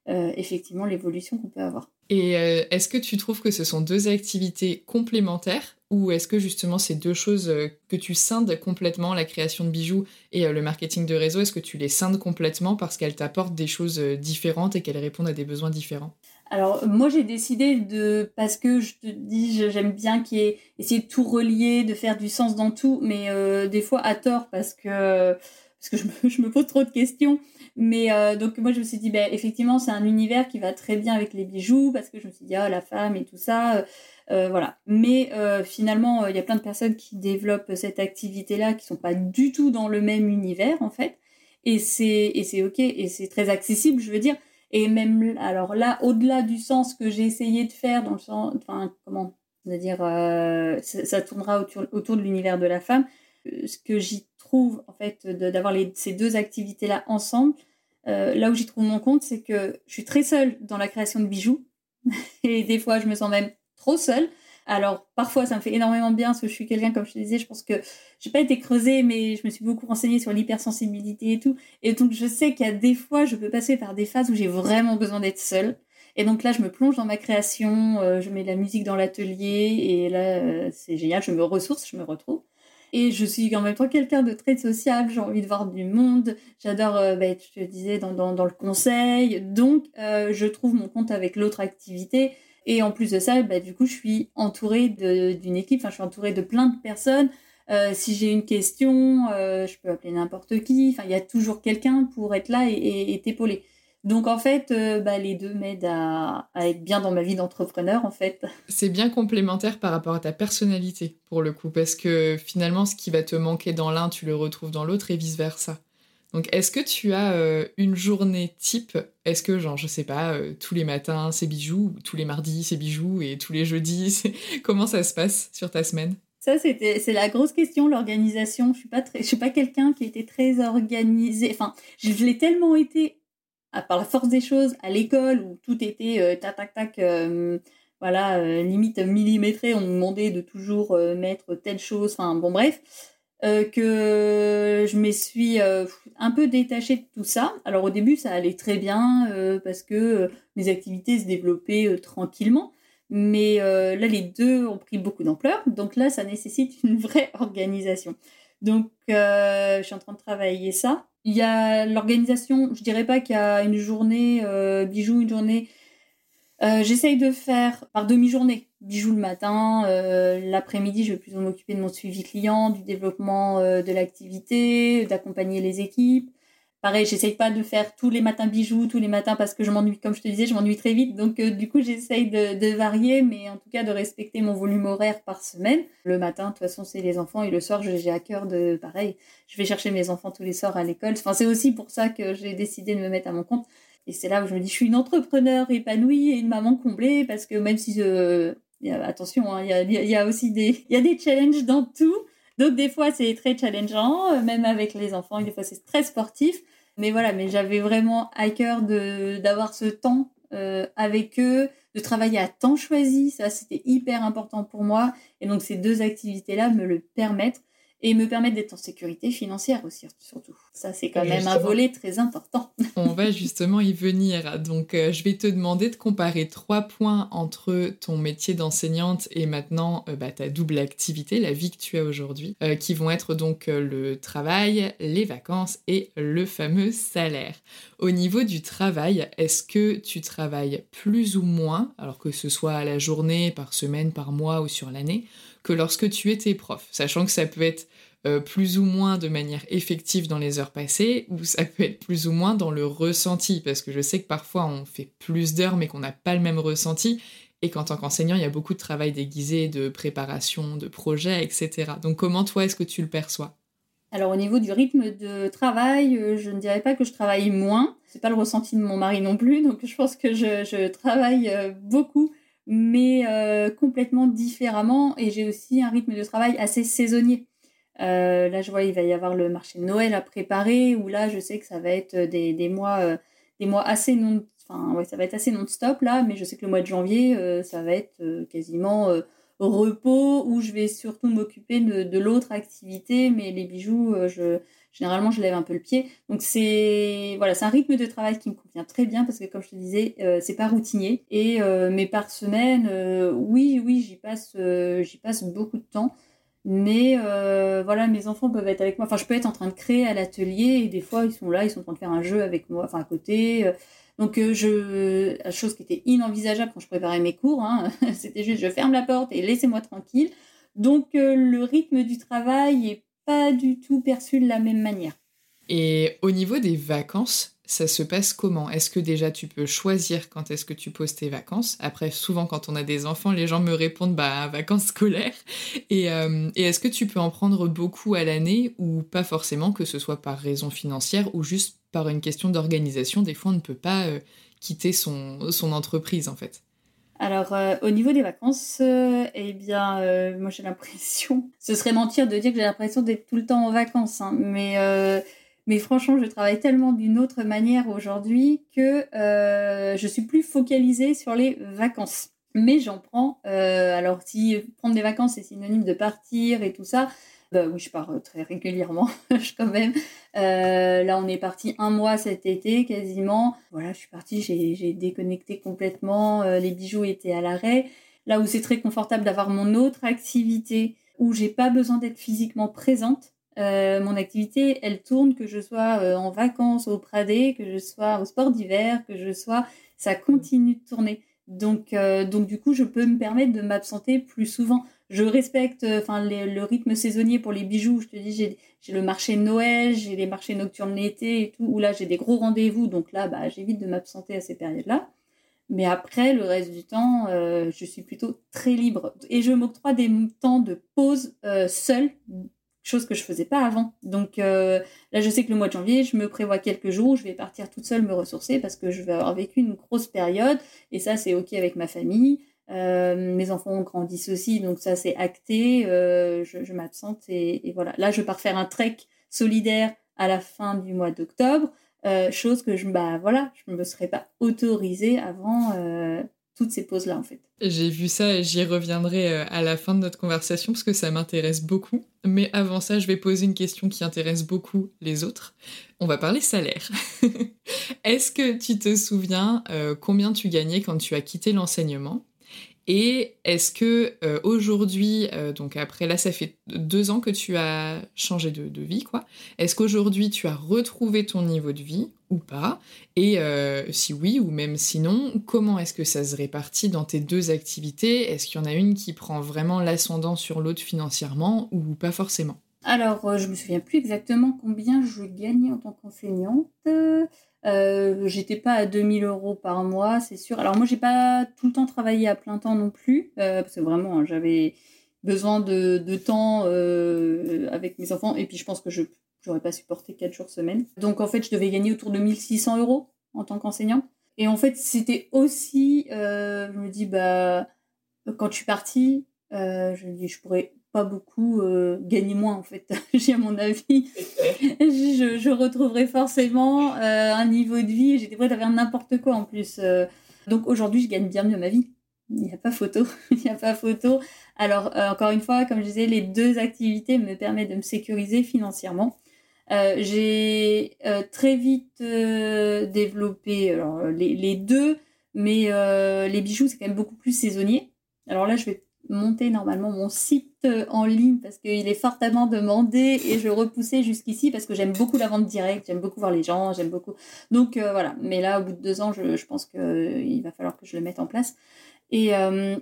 effectivement, l'évolution qu'on peut avoir. Et euh, est-ce que tu trouves que ce sont deux activités complémentaires ou est-ce que justement ces deux choses euh, que tu scindes complètement, la création de bijoux et euh, le marketing de réseau, est-ce que tu les scindes complètement parce qu'elles t'apportent des choses différentes et qu'elles répondent à des besoins différents? Alors moi j'ai décidé de parce que je te dis j'aime bien qu'il ait essayer de tout relier, de faire du sens dans tout, mais des fois à tort parce que parce que *laughs* je me, pose trop de questions. Mais euh, donc moi je me suis dit, ben, effectivement c'est un univers qui va très bien avec les bijoux parce que je me suis dit, ah la femme et tout ça, euh, euh voilà. Mais finalement il y a plein de personnes qui développent cette activité-là qui sont pas du tout dans le même univers en fait. Et c'est ok et c'est très accessible je veux dire. Et même alors là au-delà du sens que j'ai essayé de faire dans le sens, enfin comment, c'est-à-dire ça, ça, tournera autour, autour de l'univers de la femme. Ce que j'y en fait, d'avoir ces deux activités-là ensemble, euh, là où j'y trouve mon compte, c'est que je suis très seule dans la création de bijoux. *laughs* Et des fois, je me sens même trop seule. Alors, parfois, ça me fait énormément bien parce que je suis quelqu'un, comme je te disais, je pense que j'ai pas été creusée, mais je me suis beaucoup renseignée sur l'hypersensibilité et tout. Et donc, je sais qu'il y a des fois, je peux passer par des phases où j'ai vraiment besoin d'être seule. Et donc là, je me plonge dans ma création, euh, je mets de la musique dans l'atelier, et là, euh, c'est génial, je me ressource, je me retrouve. Et je suis en même temps quelqu'un de très sociable, j'ai envie de voir du monde, j'adore, euh, bah, je te disais, dans, le conseil. Donc, euh, je trouve mon compte avec l'autre activité. Et en plus de ça, bah, du coup, je suis entourée d'une équipe, enfin, je suis entourée de plein de personnes. Euh, si j'ai une question, euh, je peux appeler n'importe qui. Enfin, il y a toujours quelqu'un pour être là et, et t'épauler. Donc en fait, euh, bah, les deux m'aident à, être bien dans ma vie d'entrepreneur en fait. C'est bien complémentaire par rapport à ta personnalité pour le coup, parce que finalement ce qui va te manquer dans l'un, tu le retrouves dans l'autre et vice-versa. Donc est-ce que tu as euh, une journée type? Est-ce que genre je sais pas, euh, tous les matins c'est bijoux, tous les mardis c'est bijoux et tous les jeudis. *laughs* Comment ça se passe sur ta semaine? Ça, c'était, c'est la grosse question, l'organisation. Je suis pas très, je suis pas quelqu'un qui était très organisé. Enfin, je, l'ai tellement été, par la force des choses, à l'école où tout était euh, tac tac tac, euh, voilà, euh, limite millimétré. On nous demandait de toujours mettre telle chose. Enfin, bon, bref, que je me suis un peu détachée de tout ça. Alors au début, ça allait très bien parce que mes activités se développaient tranquillement. Mais là, les deux ont pris beaucoup d'ampleur. Donc là, ça nécessite une *laughs* vraie organisation. Donc, je suis en train de travailler ça. Il y a l'organisation, je dirais pas qu'il y a une journée euh, bijoux, une journée. J'essaye de faire par demi-journée. Bijoux le matin, l'après-midi, je vais plutôt m'occuper de mon suivi client, du développement de l'activité, d'accompagner les équipes. Pareil, j'essaye pas de faire tous les matins bijoux, tous les matins parce que je m'ennuie, comme je te disais, je m'ennuie très vite. Donc, euh, du coup, j'essaye de, varier, mais en tout cas de respecter mon volume horaire par semaine. Le matin, de toute façon, c'est les enfants et le soir, j'ai à cœur de, pareil, je vais chercher mes enfants tous les soirs à l'école. Enfin, c'est aussi pour ça que j'ai décidé de me mettre à mon compte. Et c'est là où je me dis, je suis une entrepreneur épanouie et une maman comblée parce que même si attention, hein, il y, a, aussi des, y a des challenges dans tout. Donc des fois c'est très challengeant, euh, même avec les enfants, des fois c'est très sportif. Mais voilà, mais j'avais vraiment à cœur d'avoir ce temps euh, avec eux, de travailler à temps choisi. Ça, c'était hyper important pour moi. Et donc ces deux activités-là me le permettent et me permettre d'être en sécurité financière aussi, surtout. Ça, c'est quand même un volet très important. *laughs* On va justement y venir. Donc, euh, je vais te demander de comparer trois points entre ton métier d'enseignante et maintenant euh, bah, ta double activité, la vie que tu as aujourd'hui, euh, qui vont être donc le travail, les vacances et le fameux salaire. Au niveau du travail, est-ce que tu travailles plus ou moins, alors que ce soit à la journée, par semaine, par mois ou sur l'année, que lorsque tu étais prof, sachant que ça peut être euh, plus ou moins de manière effective dans les heures passées, ou ça peut être plus ou moins dans le ressenti, parce que je sais que parfois on fait plus d'heures mais qu'on n'a pas le même ressenti, et qu'en tant qu'enseignant, il y a beaucoup de travail déguisé, de préparation, de projet, etc. Donc comment toi est-ce que tu le perçois? Alors au niveau du rythme de travail, euh, je ne dirais pas que je travaille moins. C'est pas le ressenti de mon mari non plus, donc je pense que je, travaille euh, beaucoup mais euh, complètement différemment. Et j'ai aussi un rythme de travail assez saisonnier. Euh, là, je vois, il va y avoir le marché de Noël à préparer, où là, je sais que ça va être des, des mois, euh, des mois assez non, enfin, ouais, ça va être assez non-stop là, mais je sais que le mois de janvier, ça va être quasiment repos, où je vais surtout m'occuper de l'autre activité, mais les bijoux, je, généralement je lève un peu le pied. Donc c'est voilà, c'est un rythme de travail qui me convient très bien parce que comme je te disais, euh, c'est pas routinier et euh, mais par semaine, euh, oui oui, j'y passe j'y passe beaucoup de temps. Mais voilà, mes enfants peuvent être avec moi. Enfin, je peux être en train de créer à l'atelier et des fois ils sont là, ils sont en train de faire un jeu avec moi, enfin à côté. Donc je, chose qui était inenvisageable quand je préparais mes cours, hein, *laughs* c'était juste je ferme la porte et laissez-moi tranquille. Donc le rythme du travail est pas du tout perçu de la même manière. Et au niveau des vacances, ça se passe comment? Est-ce que déjà tu peux choisir quand est-ce que tu poses tes vacances? Après, souvent quand on a des enfants, les gens me répondent bah vacances scolaires. *laughs* Et, euh, et est-ce que tu peux en prendre beaucoup à l'année ou pas forcément, que ce soit par raison financière ou juste par une question d'organisation? Des fois, on ne peut pas euh, quitter son entreprise en fait. Alors, euh, au niveau des vacances, euh, eh bien, euh, moi j'ai l'impression, *laughs* ce serait mentir de dire que j'ai l'impression d'être tout le temps en vacances, hein, mais, mais franchement, je travaille tellement d'une autre manière aujourd'hui que je suis plus focalisée sur les vacances. Mais j'en prends, alors si prendre des vacances est synonyme de partir et tout ça, bah oui, je pars euh, très régulièrement, *laughs* quand même. Euh, là, on est parti un mois cet été, quasiment. Voilà, je suis partie, j'ai déconnecté complètement. Euh, les bijoux étaient à l'arrêt. Là où c'est très confortable d'avoir mon autre activité, où j'ai pas besoin d'être physiquement présente. mon activité, elle tourne, que je sois en vacances au Pradé, que je sois au sport d'hiver, que je sois, ça continue de tourner. Donc, donc du coup, je peux me permettre de m'absenter plus souvent je respecte euh, enfin le rythme saisonnier pour les bijoux. Je te dis, j'ai le marché Noël, j'ai les marchés nocturnes l'été et tout, où là j'ai des gros rendez-vous, donc là bah, j'évite de m'absenter à ces périodes-là. Mais après, le reste du temps, euh, je suis plutôt très libre. Et je m'octroie des temps de pause euh, seule, chose que je faisais pas avant. Donc là, je sais que le mois de janvier, je me prévois quelques jours où je vais partir toute seule me ressourcer parce que je vais avoir vécu une grosse période. Et ça, c'est OK avec ma famille. Mes enfants grandissent aussi, donc ça c'est acté. je, m'absente et, voilà. Là, je pars faire un trek solidaire à la fin du mois d'octobre, chose que je bah voilà, je me serais pas autorisée avant toutes ces pauses-là, en fait. J'ai vu ça et j'y reviendrai euh, à la fin de notre conversation parce que ça m'intéresse beaucoup. Mais avant ça, je vais poser une question qui intéresse beaucoup les autres. On va parler salaire. *laughs* Est-ce que tu te souviens euh, combien tu gagnais quand tu as quitté l'enseignement? Et est-ce que euh, aujourd'hui, donc après là, ça fait deux ans que tu as changé de, vie, quoi. Est-ce qu'aujourd'hui tu as retrouvé ton niveau de vie ou pas? Et euh, si oui ou même sinon, comment est-ce que ça se répartit dans tes deux activités? Est-ce qu'il y en a une qui prend vraiment l'ascendant sur l'autre financièrement ou pas forcément? Alors, euh, je me souviens plus exactement combien je gagnais en tant qu'enseignante. Euh, j'étais pas à 2000 euros par mois, c'est sûr. Alors moi, j'ai pas tout le temps travaillé à plein temps non plus, parce que vraiment, hein, j'avais besoin de, temps avec mes enfants, et puis je pense que je J'aurais pas supporté 4 jours semaine. Donc en fait, je devais gagner autour de 1600 euros en tant qu'enseignant. Et en fait, c'était aussi, euh, je me dis, bah, quand je suis partie, euh, je me dis, je pourrais pas beaucoup euh, gagner moins en fait. *laughs* J'ai à mon avis, *laughs* je, je, retrouverai forcément un niveau de vie. J'étais prête à faire n'importe quoi en plus. donc aujourd'hui, je gagne bien mieux ma vie. Il n'y a pas photo. *laughs* Il n'y a pas photo. Alors encore une fois, comme je disais, les deux activités me permettent de me sécuriser financièrement. Euh, j'ai euh, très vite euh, développé alors, les, les, deux, mais les bijoux, c'est quand même beaucoup plus saisonnier. Alors là, je vais monter normalement mon site en ligne parce qu'il est fortement demandé et je repoussais jusqu'ici parce que j'aime beaucoup la vente directe, j'aime beaucoup voir les gens, j'aime beaucoup. Donc voilà, mais là, au bout de deux ans, je, pense qu'il va falloir que je le mette en place. Et,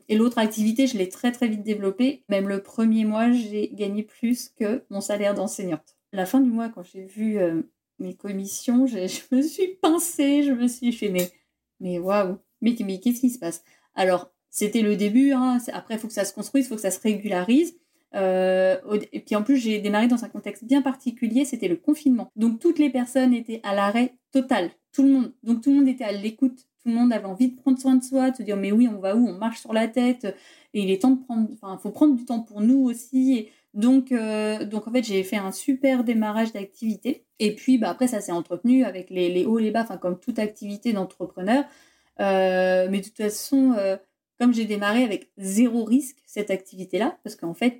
l'autre activité, je l'ai très très vite développée. Même le premier mois, j'ai gagné plus que mon salaire d'enseignante la fin du mois, quand j'ai vu euh, mes commissions, *laughs* je, me suis pincée, je me suis fait, mais, mais waouh, mais, mais qu'est-ce qui se passe? Alors, c'était le début, hein, après, il faut que ça se construise, il faut que ça se régularise. Euh, et puis en plus, j'ai démarré dans un contexte bien particulier, c'était le confinement. Donc toutes les personnes étaient à l'arrêt total, tout le monde. Donc tout le monde était à l'écoute, tout le monde avait envie de prendre soin de soi, de se dire mais oui, on va où? On marche sur la tête. Et il est temps de prendre, enfin, faut prendre du temps pour nous aussi. Et donc, euh, donc en fait, j'ai fait un super démarrage d'activité. Et puis, bah, après, ça s'est entretenu avec les, hauts et les bas, enfin, comme toute activité d'entrepreneur. Euh, mais de toute façon, comme j'ai démarré avec zéro risque cette activité-là, parce qu'en fait,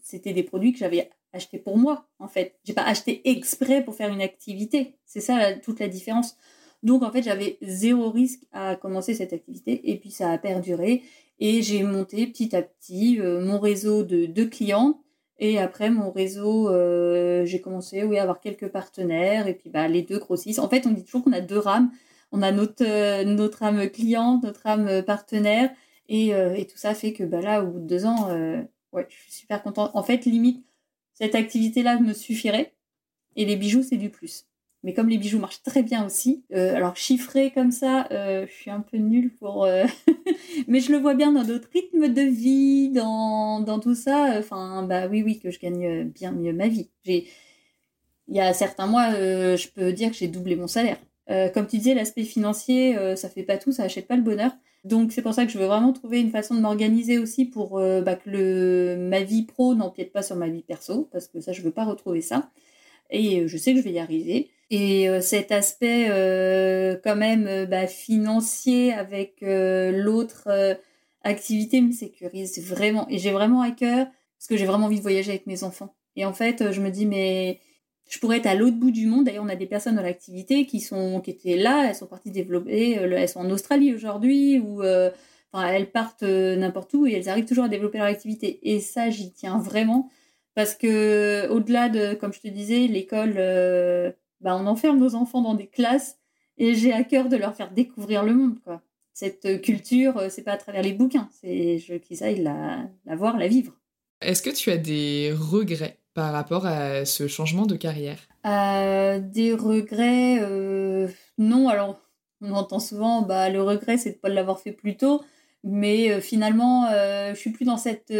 c'était des produits que j'avais achetés pour moi, en fait. J'ai pas acheté exprès pour faire une activité. C'est ça toute la différence. Donc, en fait, j'avais zéro risque à commencer cette activité. Et puis, ça a perduré. Et j'ai monté petit à petit euh, mon réseau de, de, clients. Et après, mon réseau, euh, j'ai commencé oui, à avoir quelques partenaires. Et puis, bah, les deux grossissent. En fait, on dit toujours qu'on a deux rames. On a notre, euh, notre âme client, notre âme partenaire. Et, et, tout ça fait que bah, là, au bout de deux ans, ouais, je suis super contente. En fait, limite, cette activité-là me suffirait. Et les bijoux, c'est du plus. Mais comme les bijoux marchent très bien aussi, euh, alors chiffré comme ça, euh, je suis un peu nulle pour. Euh, *laughs* mais je le vois bien dans d'autres rythmes de vie, dans, dans tout ça. Enfin, bah oui, oui, que je gagne bien mieux ma vie. Il y a certains mois, je peux dire que j'ai doublé mon salaire. Comme tu disais, l'aspect financier, ça fait pas tout, ça achète pas le bonheur. Donc c'est pour ça que je veux vraiment trouver une façon de m'organiser aussi pour bah, que le, ma vie pro n'empiète pas sur ma vie perso, parce que ça, je veux pas retrouver ça. Et je sais que je vais y arriver. Et euh, cet aspect euh, quand même euh, bah, financier avec l'autre activité me sécurise vraiment. Et j'ai vraiment à cœur, parce que j'ai vraiment envie de voyager avec mes enfants. Et en fait, je me dis, mais je pourrais être à l'autre bout du monde. D'ailleurs, on a des personnes dans l'activité qui sont qui étaient là, elles sont parties développer, elles sont en Australie aujourd'hui, ou enfin, elles partent n'importe où et elles arrivent toujours à développer leur activité. Et ça, j'y tiens vraiment. Parce que au-delà de, comme je te disais, l'école, bah, on enferme nos enfants dans des classes et j'ai à cœur de leur faire découvrir le monde. Cette culture, euh, c'est pas à travers les bouquins, c'est qu'ils aillent la voir, la vivre. Est-ce que tu as des regrets par rapport à ce changement de carrière? Euh, Des regrets, euh, non. Alors, on entend souvent, bah, le regret, c'est de ne pas l'avoir fait plus tôt. Mais euh, finalement, je suis plus dans cette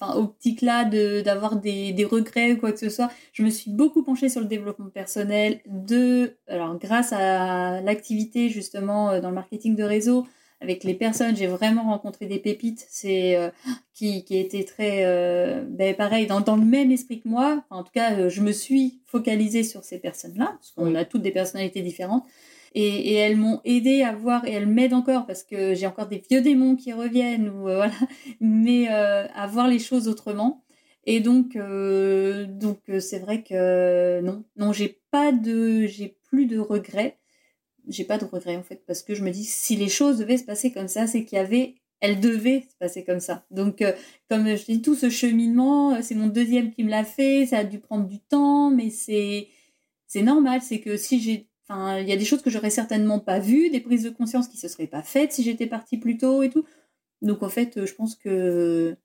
optique-là d'avoir des, des, regrets ou quoi que ce soit. Je me suis beaucoup penchée sur le développement personnel, de, alors grâce à l'activité justement dans le marketing de réseau, avec les personnes. J'ai vraiment rencontré des pépites, c'est euh, qui, qui étaient très, euh, ben, pareil, dans, dans, le même esprit que moi. en tout cas, je me suis focalisée sur ces personnes-là, parce qu'on a toutes des personnalités différentes. Et, et elles m'ont aidé à voir, et elles m'aident encore, parce que j'ai encore des vieux démons qui reviennent, ou *laughs* voilà, mais à voir les choses autrement. Et donc, euh, donc euh, c'est vrai que non, non, j'ai pas de, j'ai plus de regrets. J'ai pas de regrets en fait parce que je me dis si les choses devaient se passer comme ça, c'est qu'il y avait, elles devaient se passer comme ça. Donc, euh, comme je dis, tout ce cheminement, c'est mon deuxième qui me l'a fait. Ça a dû prendre du temps, mais c'est, c'est normal. C'est que si j'ai, enfin, il y a des choses que j'aurais certainement pas vues, des prises de conscience qui se seraient pas faites si j'étais partie plus tôt et tout. Donc en fait, je pense que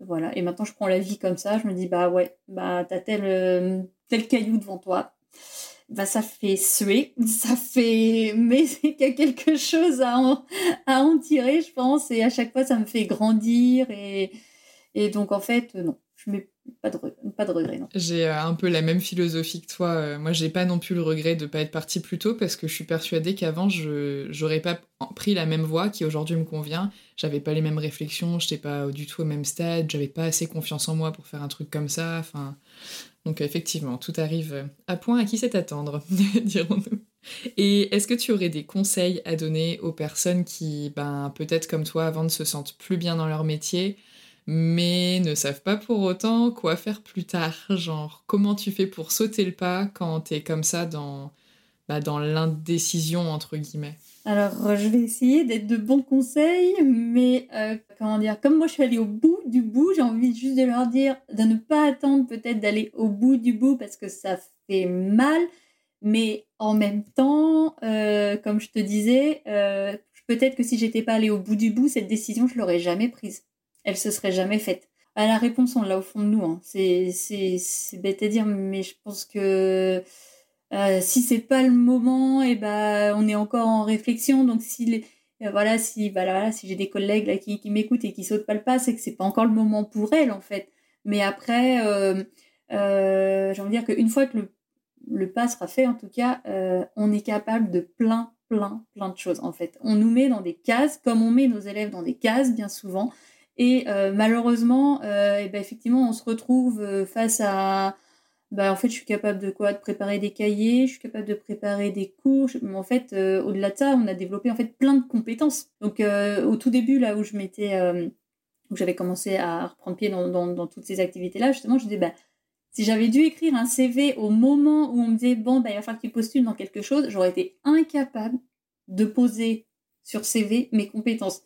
voilà. Et maintenant, je prends la vie comme ça. Je me dis, bah ouais, bah t'as tel, euh, tel caillou devant toi. Bah ça fait suer, *laughs* ça fait. Mais il y a quelque chose à en, tirer, je pense. Et à chaque fois, ça me fait grandir. Et, donc, en fait, non. Je mets pas de, regret, non. J'ai euh, un peu la même philosophie que toi. Euh, moi, j'ai pas non plus le regret de pas être partie plus tôt parce que je suis persuadée qu'avant, je j'aurais pas pris la même voie qui aujourd'hui me convient. J'avais pas les mêmes réflexions, j'étais pas du tout au même stade, j'avais pas assez confiance en moi pour faire un truc comme ça. Enfin, donc effectivement, tout arrive à point à qui sait attendre, *laughs* dirons-nous. Et est-ce que tu aurais des conseils à donner aux personnes qui, ben, peut-être comme toi, avant ne se sentent plus bien dans leur métier, mais ne savent pas pour autant quoi faire plus tard? Genre, comment tu fais pour sauter le pas quand t'es comme ça dans, bah, dans l'indécision, entre guillemets? Alors, je vais essayer d'être de bons conseils, mais euh, comment dire, comme moi je suis allée au bout du bout, j'ai envie juste de leur dire de ne pas attendre peut-être d'aller au bout du bout parce que ça fait mal, mais en même temps, euh, comme je te disais, euh, peut-être que si j'étais pas allée au bout du bout, cette décision, je l'aurais jamais prise elle se serait jamais faite. À la réponse, on l'a au fond de nous. Hein. C'est bête à dire, mais je pense que euh, si c'est pas le moment, et eh ben on est encore en réflexion. Donc si euh, voilà, si si j'ai des collègues là qui, m'écoutent et qui sautent pas le pas, c'est que c'est pas encore le moment pour elles en fait. Mais après, euh, j'ai envie de dire qu'une fois que le, pas sera fait, en tout cas, on est capable de plein, plein, plein de choses en fait. On nous met dans des cases, comme on met nos élèves dans des cases bien souvent. Et malheureusement, et ben effectivement, on se retrouve face à. Bah, en fait, je suis capable de quoi? De préparer des cahiers, je suis capable de préparer des cours. Mais en fait, au-delà de ça, on a développé en fait plein de compétences. Donc, au tout début, là où je m'étais, où j'avais commencé à reprendre pied dans, dans, toutes ces activités-là, justement, je disais, bah, si j'avais dû écrire un CV au moment où on me disait, bon, bah, il va falloir que tu postules dans quelque chose, j'aurais été incapable de poser sur CV mes compétences.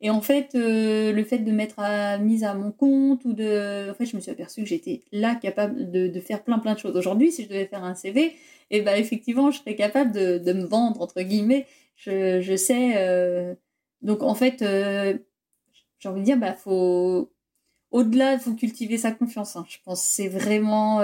Et en fait, euh, le fait de mettre à, mise à mon compte ou de. En fait, je me suis aperçue que j'étais là capable de, faire plein plein de choses. Aujourd'hui, si je devais faire un CV, et eh ben effectivement, je serais capable de, me vendre, entre guillemets. Je, je sais. Euh... Donc en fait, euh... j'ai envie de dire, bah, faut. Au-delà, faut cultiver sa confiance. Hein. Je pense c'est vraiment.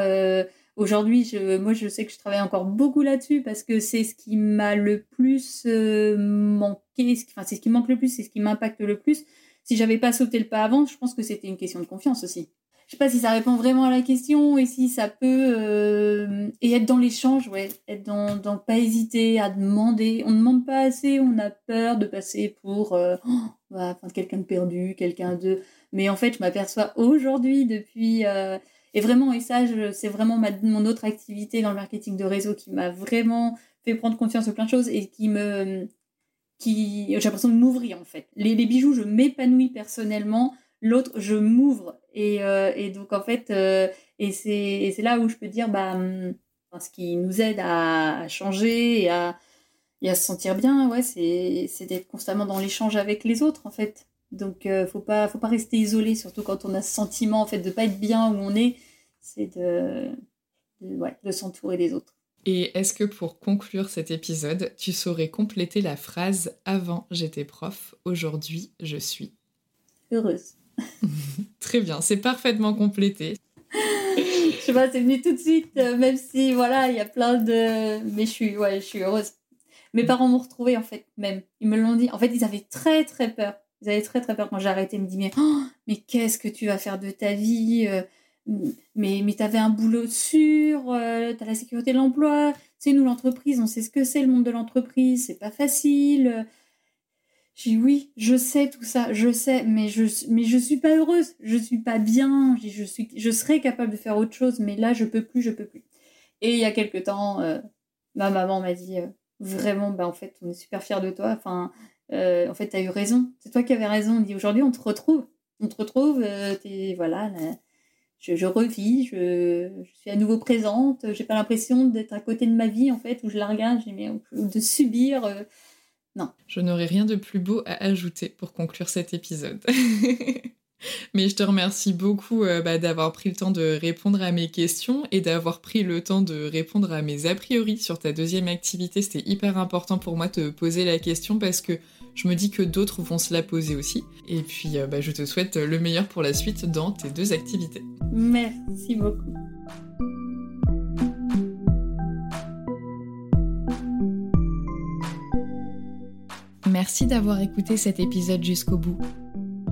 Aujourd'hui, moi, je sais que je travaille encore beaucoup là-dessus parce que c'est ce qui m'a le plus euh, manqué, enfin, c'est ce qui manque le plus, c'est ce qui m'impacte le plus. Si j'avais pas sauté le pas avant, je pense que c'était une question de confiance aussi. Je sais pas si ça répond vraiment à la question et si ça peut euh, et être dans l'échange, ouais, être dans, dans pas hésiter à demander. On ne demande pas assez, on a peur de passer pour euh, oh, quelqu'un de perdu, quelqu'un de. Mais en fait, je m'aperçois aujourd'hui depuis euh, et vraiment, et ça, c'est vraiment mon autre activité dans le marketing de réseau qui m'a vraiment fait prendre confiance en plein de choses et qui me. qui J'ai l'impression de m'ouvrir en fait. Les, bijoux, je m'épanouis personnellement. L'autre, je m'ouvre. Et, euh, donc, en fait, euh, et c'est là où je peux dire, bah, hum, ce qui nous aide à, changer et à, à se sentir bien, ouais, c'est d'être constamment dans l'échange avec les autres en fait. Donc, euh, faut pas, faut pas rester isolé, surtout quand on a ce sentiment en fait de pas être bien où on est. C'est de, de, ouais, de s'entourer des autres. Et est-ce que pour conclure cet épisode, tu saurais compléter la phrase avant j'étais prof, aujourd'hui je suis heureuse. *laughs* Très bien, c'est parfaitement complété. *laughs* je sais pas, c'est venu tout de suite, euh, même si voilà, il y a plein de. Mais je suis, ouais, je suis heureuse. Mes parents m'ont retrouvée en fait, même. Ils me l'ont dit. En fait, ils avaient très très peur avaient très très peur quand j'ai arrêté. Me mais, oh, mais qu'est-ce que tu vas faire de ta vie euh, Mais, mais tu avais un boulot sûr, euh, tu as la sécurité de l'emploi. Sais, nous, l'entreprise, on sait ce que c'est le monde de l'entreprise, c'est pas facile. J'ai dit oui, je sais tout ça, je sais, mais je mais je suis pas heureuse, je suis pas bien, je, suis je serais capable de faire autre chose, mais là je peux plus, je peux plus. Et il y a quelque temps, euh, ma maman m'a dit vraiment, bah en fait, on est super fiers de toi. Enfin, euh, en fait, tu as eu raison. C'est toi qui avais raison. On dit aujourd'hui, on te retrouve, on te retrouve. es, voilà, je, je, revis, je, suis à nouveau présente. J'ai pas l'impression d'être à côté de ma vie en fait, où je la regarde, j'ai de subir. non. Je n'aurais rien de plus beau à ajouter pour conclure cet épisode. *laughs* Mais je te remercie beaucoup euh, bah, d'avoir pris le temps de répondre à mes questions et d'avoir pris le temps de répondre à mes a priori sur ta deuxième activité. C'était hyper important pour moi de poser la question parce que je me dis que d'autres vont se la poser aussi. Et puis euh, bah, je te souhaite le meilleur pour la suite dans tes deux activités. Merci beaucoup. Merci d'avoir écouté cet épisode jusqu'au bout.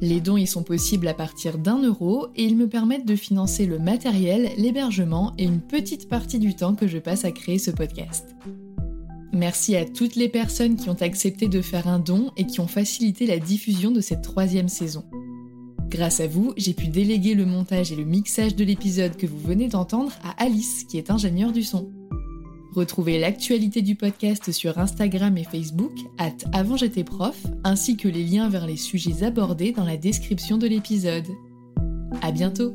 Les dons y sont possibles à partir d'un euro et ils me permettent de financer le matériel, l'hébergement et une petite partie du temps que je passe à créer ce podcast. Merci à toutes les personnes qui ont accepté de faire un don et qui ont facilité la diffusion de cette troisième saison. Grâce à vous, j'ai pu déléguer le montage et le mixage de l'épisode que vous venez d'entendre à Alice, qui est ingénieure du son. Retrouvez l'actualité du podcast sur Instagram et Facebook, at avant j'étais prof, ainsi que les liens vers les sujets abordés dans la description de l'épisode. À bientôt!